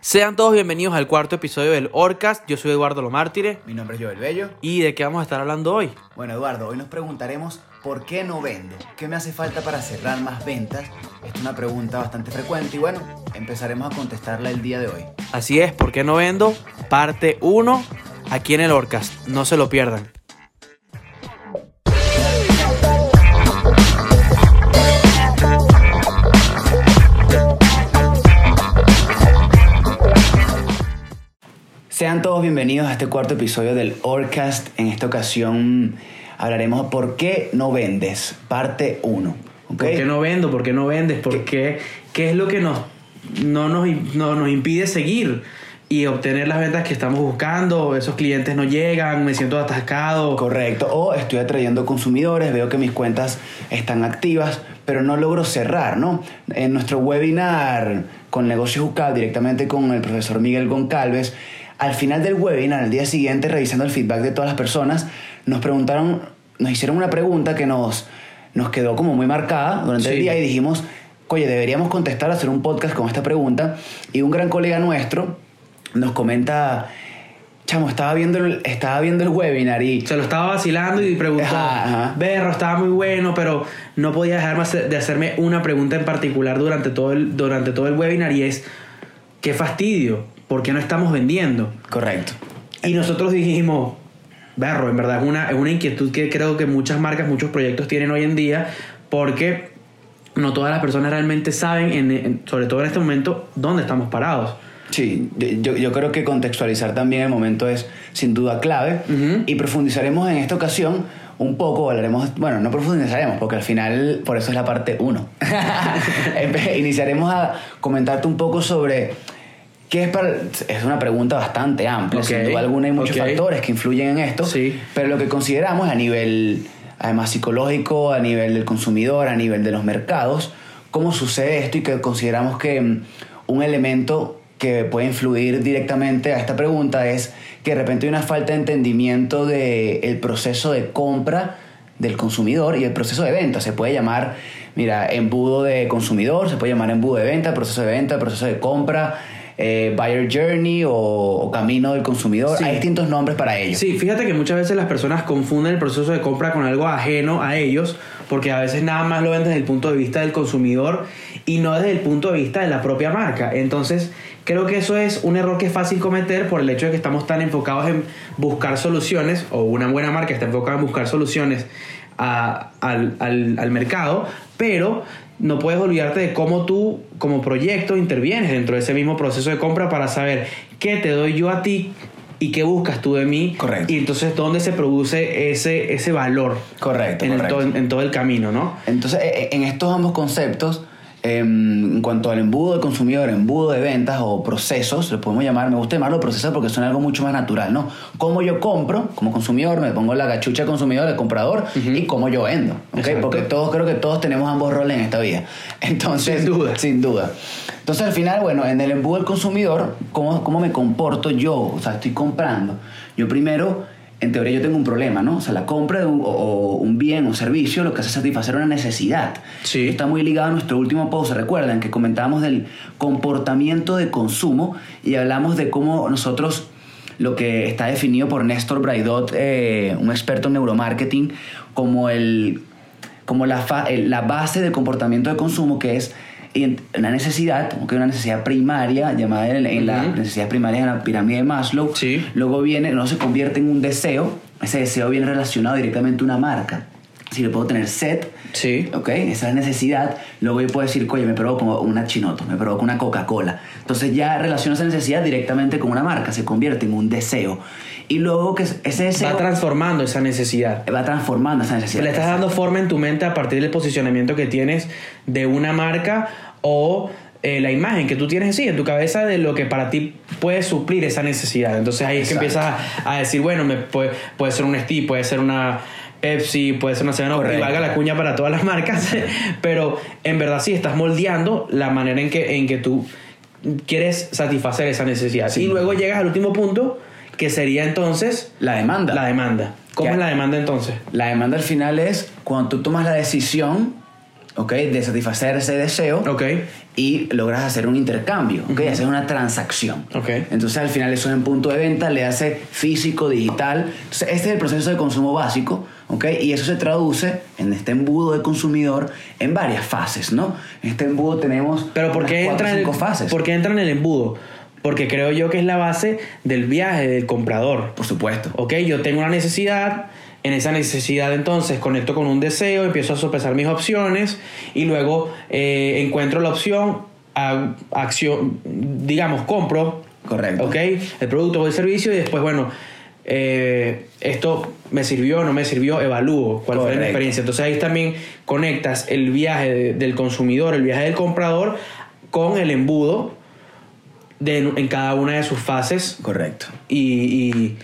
Sean todos bienvenidos al cuarto episodio del Orcast. Yo soy Eduardo Lomártire. Mi nombre es Joel Bello. ¿Y de qué vamos a estar hablando hoy? Bueno, Eduardo, hoy nos preguntaremos por qué no vendo. ¿Qué me hace falta para cerrar más ventas? Esta es una pregunta bastante frecuente y bueno, empezaremos a contestarla el día de hoy. Así es, ¿por qué no vendo? Parte 1 aquí en el Orcast. No se lo pierdan. Sean todos bienvenidos a este cuarto episodio del Orcast. En esta ocasión hablaremos por qué no vendes, parte 1. ¿Por qué no vendo? ¿Por qué no vendes? ¿Por qué? ¿Qué es lo que nos, no nos, no- nos impide seguir y obtener las ventas que estamos buscando? Esos clientes no llegan, me siento atascado. Correcto. O estoy atrayendo consumidores, veo que mis cuentas están activas, pero no logro cerrar, ¿no? En nuestro webinar con Negocios UCAP, directamente con el profesor Miguel Goncalves, al final del webinar, al día siguiente, revisando el feedback de todas las personas, nos preguntaron, nos hicieron una pregunta que nos, nos quedó como muy marcada durante el día y dijimos, oye, deberíamos contestar, hacer un podcast con esta pregunta. Y un gran colega nuestro nos comenta, chamo, estaba viendo el, estaba viendo el webinar y... Se lo estaba vacilando y preguntó. Berro, estaba muy bueno, pero no podía dejarme hacer- de hacerme una pregunta en particular durante todo, el, durante todo el webinar y es, qué fastidio, ¿por qué no estamos vendiendo? Correcto. Y nosotros dijimos, Berro, en verdad es una, es una inquietud que creo que muchas marcas, muchos proyectos tienen hoy en día, porque no todas las personas realmente saben, en- en- sobre todo en este momento, dónde estamos parados. Sí, yo, yo creo que contextualizar también el momento es sin duda clave y profundizaremos en esta ocasión un poco, hablaremos, bueno, no profundizaremos porque al final por eso es la parte 1. Iniciaremos a comentarte un poco sobre qué es para... Es una pregunta bastante amplia, sin duda alguna hay muchos factores que influyen en esto, Sí. pero lo que consideramos a nivel además psicológico, a nivel del consumidor, a nivel de los mercados, cómo sucede esto y que consideramos que mm, un elemento que puede influir directamente a esta pregunta es que de repente hay una falta de entendimiento del proceso de compra del consumidor y el proceso de venta. Se puede llamar, mira, embudo de consumidor, se puede llamar embudo de venta, proceso de venta, proceso de compra, eh, buyer journey o, o camino del consumidor. Sí. Hay distintos nombres para ello. Sí, fíjate que muchas veces las personas confunden el proceso de compra con algo ajeno a ellos, porque a veces nada más lo ven desde el punto de vista del consumidor y no desde el punto de vista de la propia marca. Entonces, creo que eso es un error que es fácil cometer por el hecho de que estamos tan enfocados en buscar soluciones, o una buena marca está enfocada en buscar soluciones a- al, al- al mercado, pero no puedes olvidarte de cómo tú como proyecto intervienes dentro de ese mismo proceso de compra para saber qué te doy yo a ti y qué buscas tú de mí. Correcto. Y entonces dónde se produce ese, ese valor Correcto, en, el to- en- todo el camino, ¿no? Entonces, eh, en estos ambos conceptos, en cuanto al embudo del consumidor, embudo de ventas o procesos, lo podemos llamar, me gusta llamarlo procesos porque son algo mucho más natural, ¿no? Cómo yo compro como consumidor, me pongo la gachucha de consumidor, de comprador, y cómo yo vendo, ¿ok? Exacto. Porque todos, creo que todos tenemos ambos roles en esta vida. Entonces, Sin duda. Sin duda. Entonces, al final, bueno, en el embudo del consumidor, ¿cómo, cómo me comporto yo? O sea, estoy comprando. Yo primero en teoría yo tengo un problema, ¿no? O sea, la compra de un, o- o un bien o servicio lo que hace es satisfacer una necesidad. Sí. Está muy ligado a nuestro último post, recuerdan que comentábamos del comportamiento de consumo y hablamos de cómo nosotros, lo que está definido por Néstor Braidot, eh, un experto en neuromarketing, como, el, como la, fa- el- la base del comportamiento de consumo, que es una necesidad, que una necesidad primaria, llamada en, en la necesidad primaria en la pirámide de Maslow. Sí. Luego viene, no se convierte en un deseo, ese deseo viene relacionado directamente a una marca. Si le puedo tener sed, Sí. ¿ok? Esa es la necesidad. Luego yo puedo decir, oye, me provoca una chinoto, me provoca una Coca-Cola. Entonces ya relaciona esa necesidad directamente con una marca, se convierte en un deseo. Y luego que ese deseo Va transformando esa necesidad. va transformando esa necesidad. Le estás dando forma en tu mente a partir del posicionamiento que tienes de una marca o eh, la imagen que tú tienes sí, en tu cabeza de lo que para ti puede suplir esa necesidad. Entonces ahí es que empiezas a, a decir, bueno, me puede, puede ser un Steve, puede ser una Pepsi, puede ser una Seven Up, y Correcto. valga la cuña para todas las marcas, pero en verdad sí estás moldeando la manera en que, en que tú quieres satisfacer esa necesidad. Sí. Y luego llegas al último punto, que sería entonces La demanda. la demanda. ¿Cómo es la demanda entonces? La demanda al final es cuando tú tomas la decisión ¿ok? De satisfacer ese deseo Ok. y logras hacer un intercambio, ¿ok? Hacer una transacción. Ok. Entonces al final eso es en punto de venta, le hace físico, digital. Entonces este es el proceso de consumo básico, ¿ok? Y eso se traduce en este embudo de consumidor en varias fases, ¿no? En este embudo tenemos Pero ¿por qué, unas cuatro entra o en el, cinco fases. ¿por qué entra en el embudo? Porque creo yo que es la base del viaje del comprador. Por supuesto. Ok, yo tengo una necesidad, en esa necesidad entonces conecto con un deseo, empiezo a sopesar mis opciones y luego eh, encuentro la opción, acción, digamos, compro, Correcto. ok, el producto o el servicio y después, bueno, eh, esto me sirvió, no me sirvió, evalúo cuál fue la experiencia. Entonces ahí también conectas el viaje de- del consumidor, el viaje del comprador con el embudo de, en cada una de sus fases Correcto. y, y,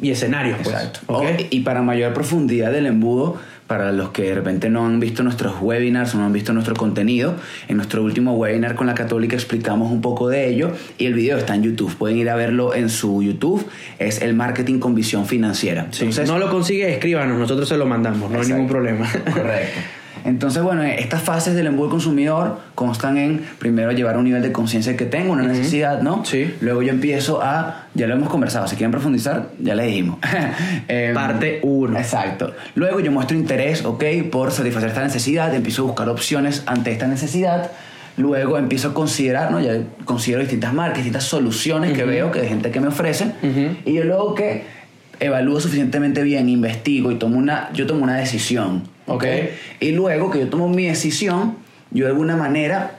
y escenarios. Pues, Exacto. ¿ok? O- y para mayor profundidad del embudo, para los que de repente no han visto nuestros webinars o no han visto nuestro contenido, en nuestro último webinar con la Católica explicamos un poco de ello y el video está en YouTube. Pueden ir a verlo en su YouTube. Es el marketing con visión financiera. Sí, Entonces, no lo consigue, escríbanos, nosotros se lo mandamos, no hay ningún problema. Correcto. Entonces, bueno, estas fases del embudo consumidor constan en primero llevar a un nivel de conciencia que tengo, una necesidad, ¿no? Sí. Luego yo empiezo a, ya lo hemos conversado, si quieren profundizar, ya le dijimos. Em, Parte uno. Exacto. Luego yo muestro interés, ¿ok? Por satisfacer esta necesidad, empiezo a buscar opciones ante esta necesidad. Luego empiezo a considerar, ¿no? Ya considero distintas marcas, distintas soluciones que veo que de gente que me ofrecen. Ujú. Y yo luego que evalúo suficientemente bien, investigo y tomo una, yo tomo una decisión. ¿Ok? Ok. Y luego que yo tomo mi decisión, yo de alguna manera,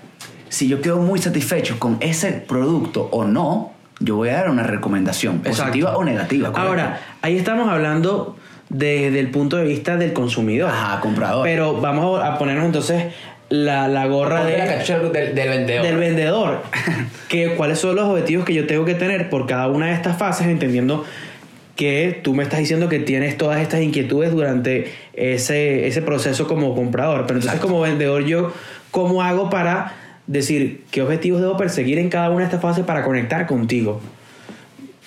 si yo quedo muy satisfecho con ese producto o no, yo voy a dar una recomendación, positiva Exacto. o negativa. ¿correcto? Ahora, ahí estamos hablando desde el punto de vista del consumidor. Ajá, comprador. Pero vamos a ponernos entonces la, la gorra de, la del, del vendedor. del vendedor. que, ¿Cuáles son los objetivos que yo tengo que tener por cada una de estas fases, entendiendo que tú me estás diciendo que tienes todas estas inquietudes durante ese, ese proceso como comprador. Pero entonces Exacto. como vendedor yo, ¿cómo hago para decir qué objetivos debo perseguir en cada una de estas fases para conectar contigo?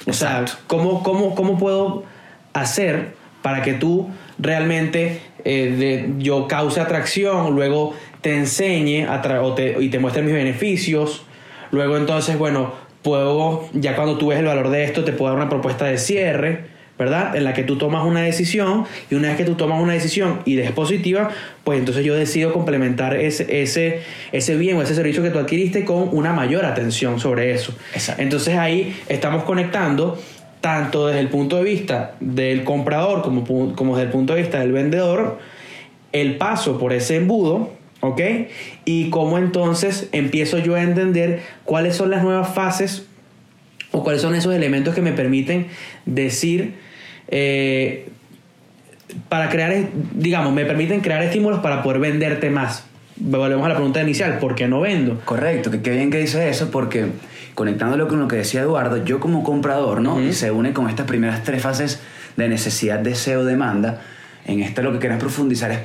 O sea. ¿cómo, cómo, ¿cómo puedo hacer para que tú realmente eh, de- yo cause atracción, luego te enseñe a o te- y te muestre mis beneficios? Luego entonces, bueno, puedo, ya cuando tú ves el valor de esto, te puedo dar una propuesta de cierre, ¿verdad? En la que tú tomas una decisión y una vez que tú tomas una decisión y es positiva, pues entonces yo decido complementar ese, ese, ese bien o ese servicio que tú adquiriste con una mayor atención sobre eso. Exacto. Entonces ahí estamos conectando tanto desde el punto de vista del comprador como, como desde el punto de vista del vendedor el paso por ese embudo, ¿ok? Y cómo entonces empiezo yo a entender cuáles son las nuevas fases o cuáles son esos elementos que me permiten decir, eh, para crear, digamos, me permiten crear estímulos para poder venderte más. Volvemos a la pregunta inicial, ¿por qué no vendo? Correcto, que qué bien que dice eso porque conectándolo con lo que decía Eduardo, yo como comprador, ¿no? Y se une con estas primeras tres fases de necesidad, deseo, demanda. En esta lo que queremos profundizar es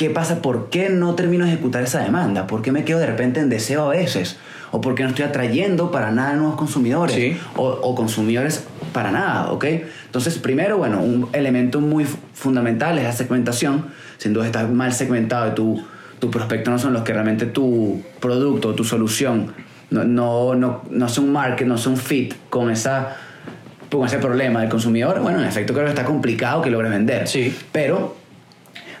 qué pasa, por qué no termino de ejecutar esa demanda, por qué me quedo de repente en deseo a veces, o por qué no estoy atrayendo para nada nuevos consumidores, Sí. o, o consumidores para nada, ¿ok? Entonces, primero, bueno, un elemento muy fu- fundamental es la segmentación. Sin duda estás mal segmentado y tu, tu prospecto no son los que realmente tu producto, tu solución, no, no, no, no es un market, no es un fit con esa con ese problema del consumidor, bueno, en efecto creo que está complicado que logres vender. Sí. Pero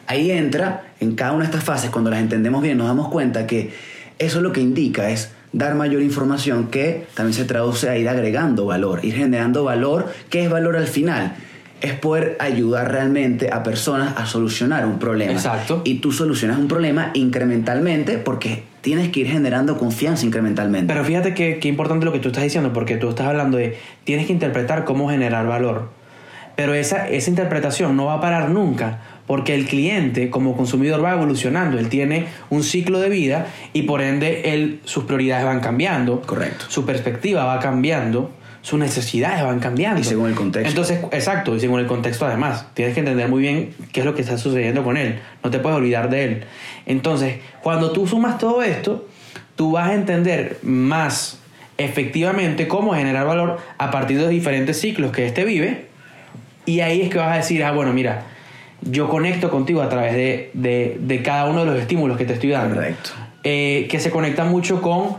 ahí entra, en cada una de estas fases, cuando las entendemos bien, nos damos cuenta que eso lo que indica es dar mayor información que también se traduce a ir agregando valor, ir generando valor. ¿Qué es valor al final? Es poder ayudar realmente a personas a solucionar un problema. Exacto. Y tú solucionas un problema incrementalmente porque tienes que ir generando confianza incrementalmente. Pero fíjate que, que importante lo que tú estás diciendo, porque tú estás hablando de tienes que interpretar cómo generar valor. Pero esa, esa interpretación no va a parar nunca, porque el cliente como consumidor va evolucionando, él tiene un ciclo de vida y por ende él, sus prioridades van cambiando, Correcto. su perspectiva va cambiando, sus necesidades van cambiando. Y según el contexto. Entonces, exacto, y según el contexto además, tienes que entender muy bien qué es lo que está sucediendo con él, no te puedes olvidar de él. Entonces, cuando tú sumas todo esto, tú vas a entender más efectivamente cómo generar valor a partir de los diferentes ciclos que éste vive y ahí es que vas a decir, ah, bueno, mira, yo conecto contigo a través de, de, de cada uno de los estímulos que te estoy dando. Correcto. Eh, que se conecta mucho con,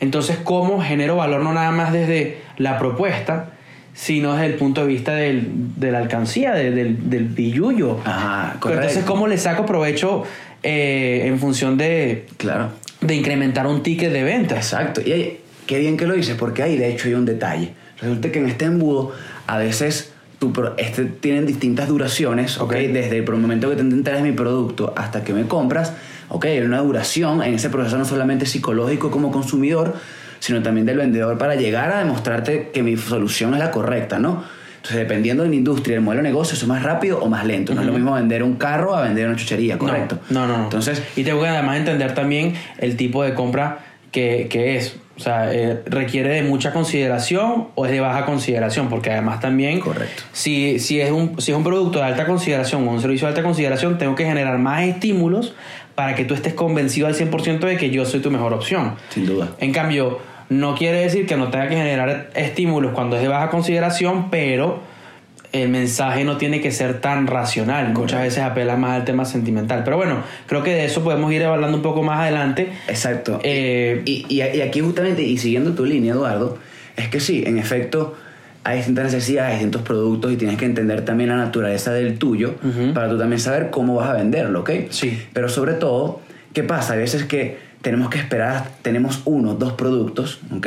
entonces, cómo genero valor no nada más desde la propuesta, sino desde el punto de vista del, de la alcancía, de- del, del billuyo. Ajá, correcto. entonces, ¿cómo le saco provecho eh, en función de, Claro. de incrementar un ticket de ventas? Exacto. Y ahí, qué bien que lo dices, porque ahí de hecho hay un detalle. Resulta que en este embudo a veces tu pro- este, tienen distintas duraciones, ¿ok? Ok. Desde el momento que te entregas mi producto hasta que me compras, ¿ok? Hay una duración en ese proceso no solamente psicológico como consumidor, sino también del vendedor para llegar a demostrarte que mi solución es la correcta, ¿no? Entonces, dependiendo de la industria, el modelo de negocio, eso es más rápido o más lento. No es lo mismo vender un carro a vender una chuchería, ¿correcto? No, no, no. Entonces, y tengo que además entender también el tipo de compra que, que es. O sea, eh, requiere de mucha consideración o es de baja consideración, porque además también, Correcto. Si, si, es un, si es un producto de alta consideración o un servicio de alta consideración, tengo que generar más estímulos para que tú estés convencido al 100% de que yo soy tu mejor opción. sin duda. En cambio, no quiere decir que no tenga que generar estímulos cuando es de baja consideración, pero el mensaje no tiene que ser tan racional. Muchas veces apela más al tema sentimental. Pero bueno, creo que de eso podemos ir hablando un poco más adelante. Exacto. Eh, y, y- y aquí justamente, y siguiendo tu línea, Eduardo, es que sí, en efecto, hay distintas necesidades, distintos productos y tienes que entender también la naturaleza del tuyo para tú también saber cómo vas a venderlo, ¿ok? Sí. Pero sobre todo, ¿qué pasa? Hay veces que tenemos que esperar, tenemos uno, dos productos, ¿ok?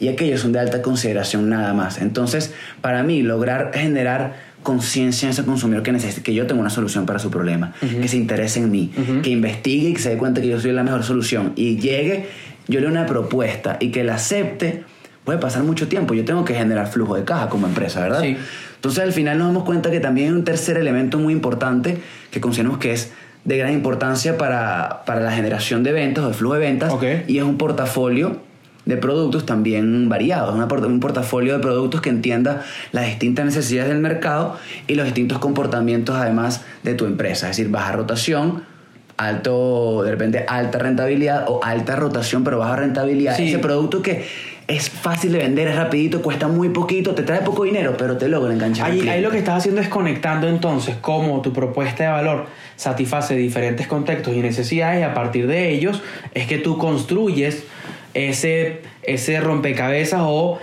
Y aquellos son de alta consideración nada más. Entonces, para mí, lograr generar conciencia en ese consumidor que necesite, que yo tengo una solución para su problema, que se interese en mí, Ujú. que investigue y que se dé cuenta que yo soy la mejor solución y llegue, yo le una propuesta y que la acepte, puede pasar mucho tiempo. Yo tengo que generar flujo de caja como empresa, ¿verdad? Sí. Entonces al final nos damos cuenta que también hay un tercer elemento muy importante que consideramos que es de gran importancia para, para la generación de ventas o de flujo de ventas Ok. y es un portafolio de productos también variados, una un portafolio de productos que entienda las distintas necesidades del mercado y los distintos comportamientos además de tu empresa, es decir, baja rotación, alto, de repente alta rentabilidad o alta rotación pero baja rentabilidad, Sí. ese producto que es fácil de vender, es rapidito, cuesta muy poquito, te trae poco dinero, pero te logra enganchar. Ahí, ahí lo que estás haciendo es conectando entonces cómo tu propuesta de valor satisface diferentes contextos y necesidades y a partir de ellos es que tú construyes ese, ese rompecabezas o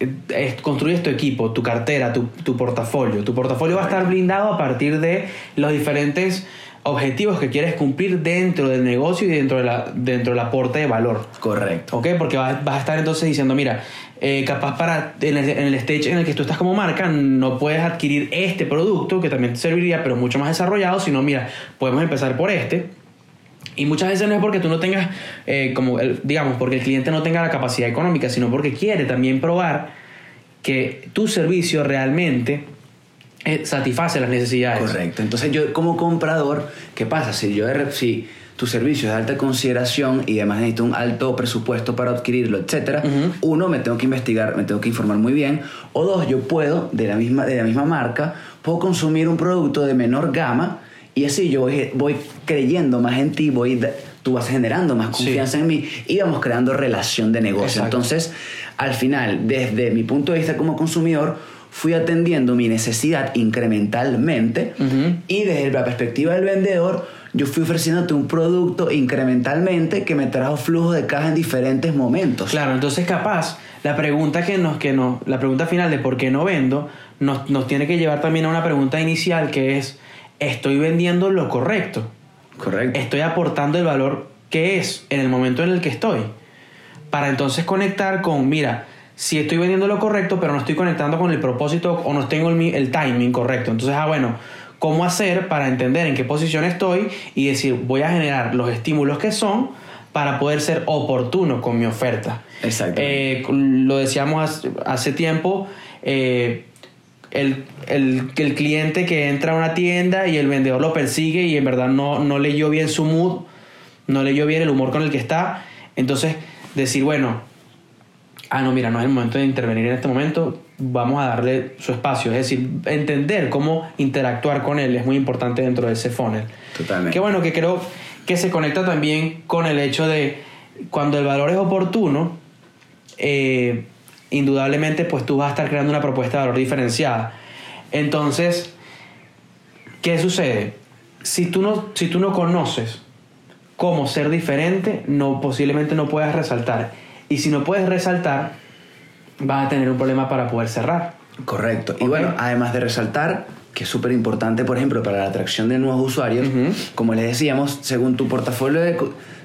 eh, es- construyes tu equipo, tu cartera, tu, tu portafolio. Tu portafolio va a estar blindado a partir de los diferentes objetivos que quieres cumplir dentro del negocio y dentro, de la, dentro del aporte de valor. Correcto. ¿Ok? Porque vas, vas a estar entonces diciendo, mira, eh, capaz para en el, en el stage en el que tú estás como marca, no puedes adquirir este producto que también te serviría, pero mucho más desarrollado, sino, mira, podemos empezar por este. Y muchas veces no es porque tú no tengas, eh, como el- digamos, porque el cliente no tenga la capacidad económica, sino porque quiere también probar que tu servicio realmente eh, satisface las necesidades. Correcto. Entonces yo como comprador, ¿qué pasa? Si yo si tu servicio es de alta consideración y además necesito un alto presupuesto para adquirirlo, etcétera, uno me tengo que investigar, me tengo que informar muy bien, o dos, yo puedo de la misma de la misma marca puedo consumir un producto de menor gama y así yo voy, voy creyendo más en ti, voy tú vas generando más Sí. confianza en mí y vamos creando relación de negocio. Exacto. Entonces, al final, desde mi punto de vista como consumidor, fui atendiendo mi necesidad incrementalmente y desde la perspectiva del vendedor, yo fui ofreciéndote un producto incrementalmente que me trajo flujo de caja en diferentes momentos. Claro, entonces capaz la pregunta que nos, que nos, la pregunta final de por qué no vendo, nos, nos tiene que llevar también a una pregunta inicial que es, ¿estoy vendiendo lo correcto? Correcto. ¿Estoy aportando el valor que es en el momento en el que estoy? Para entonces conectar con, mira, si estoy vendiendo lo correcto, pero no estoy conectando con el propósito o no tengo el, el timing correcto. Entonces, ah, bueno, ¿cómo hacer para entender en qué posición estoy y decir, voy a generar los estímulos que son para poder ser oportuno con mi oferta? Exactamente. Eh, lo decíamos hace, hace tiempo, eh, el, el, el cliente que entra a una tienda y el vendedor lo persigue y en verdad no, no leyó bien su mood, no leyó bien el humor con el que está. Entonces, decir, bueno, ah, no, mira, no es el momento de intervenir en este momento, vamos a darle su espacio. Es decir, entender cómo interactuar con él es muy importante dentro de ese funnel. Totalmente. Qué bueno que creo que se conecta también con el hecho de cuando el valor es oportuno, eh, indudablemente pues tú vas a estar creando una propuesta de valor diferenciada. Entonces, ¿Qué sucede? Si tú no, si tú no conoces cómo ser diferente, no, posiblemente no puedas resaltar. Y si no puedes resaltar, vas a tener un problema para poder cerrar. Correcto. Y bueno, además de resaltar, que es súper importante, por ejemplo, para la atracción de nuevos usuarios, como les decíamos, según tu portafolio de,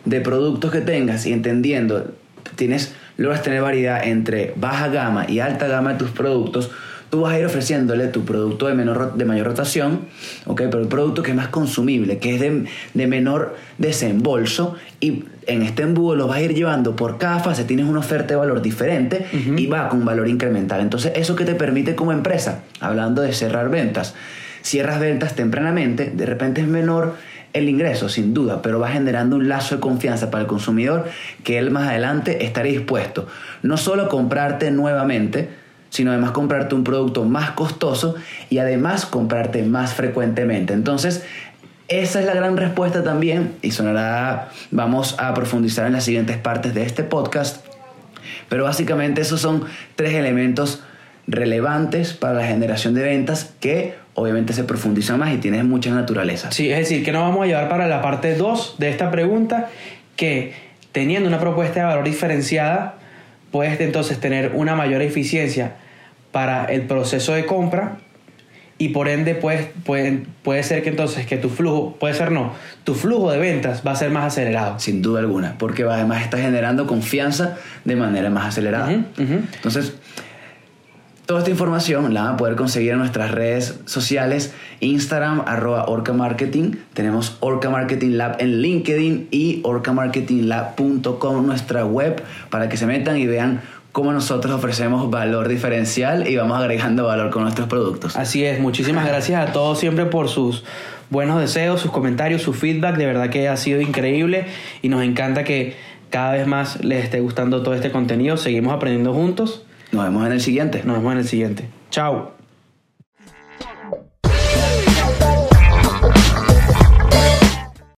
de productos que tengas y entendiendo, tienes, logras tener variedad entre baja gama y alta gama de tus productos, tú vas a ir ofreciéndole tu producto de, menor, de mayor rotación, ¿okay? pero el producto que es más consumible, que es de, de menor desembolso y en este embudo lo vas a ir llevando por cada fase, tienes una oferta de valor diferente y va con valor incremental. Entonces, eso que te permite como empresa, hablando de cerrar ventas, cierras ventas tempranamente, de repente es menor el ingreso, sin duda, pero va generando un lazo de confianza para el consumidor que él más adelante estará dispuesto no solo a comprarte nuevamente, sino además comprarte un producto más costoso y además comprarte más frecuentemente. Entonces, esa es la gran respuesta también y sonará, vamos a profundizar en las siguientes partes de este podcast, pero básicamente esos son tres elementos relevantes para la generación de ventas que obviamente se profundizan más y tienen mucha naturaleza. Sí, es decir, que nos vamos a llevar para la parte 2 de esta pregunta, que teniendo una propuesta de valor diferenciada, puedes entonces tener una mayor eficiencia para el proceso de compra y por ende puede, puede ser que entonces que tu flujo, puede ser no, tu flujo de ventas va a ser más acelerado. Sin duda alguna, porque además está generando confianza de manera más acelerada. Entonces, toda esta información la van a poder conseguir en nuestras redes sociales, Instagram, arroba Orca Marketing. Tenemos Orca Marketing Lab en LinkedIn y orcamarketinglab.com, nuestra web, para que se metan y vean cómo nosotros ofrecemos valor diferencial y vamos agregando valor con nuestros productos. Así es, muchísimas gracias a todos siempre por sus buenos deseos, sus comentarios, su feedback, de verdad que ha sido increíble y nos encanta que cada vez más les esté gustando todo este contenido, seguimos aprendiendo juntos. Nos vemos en el siguiente. Nos vemos en el siguiente. Chao.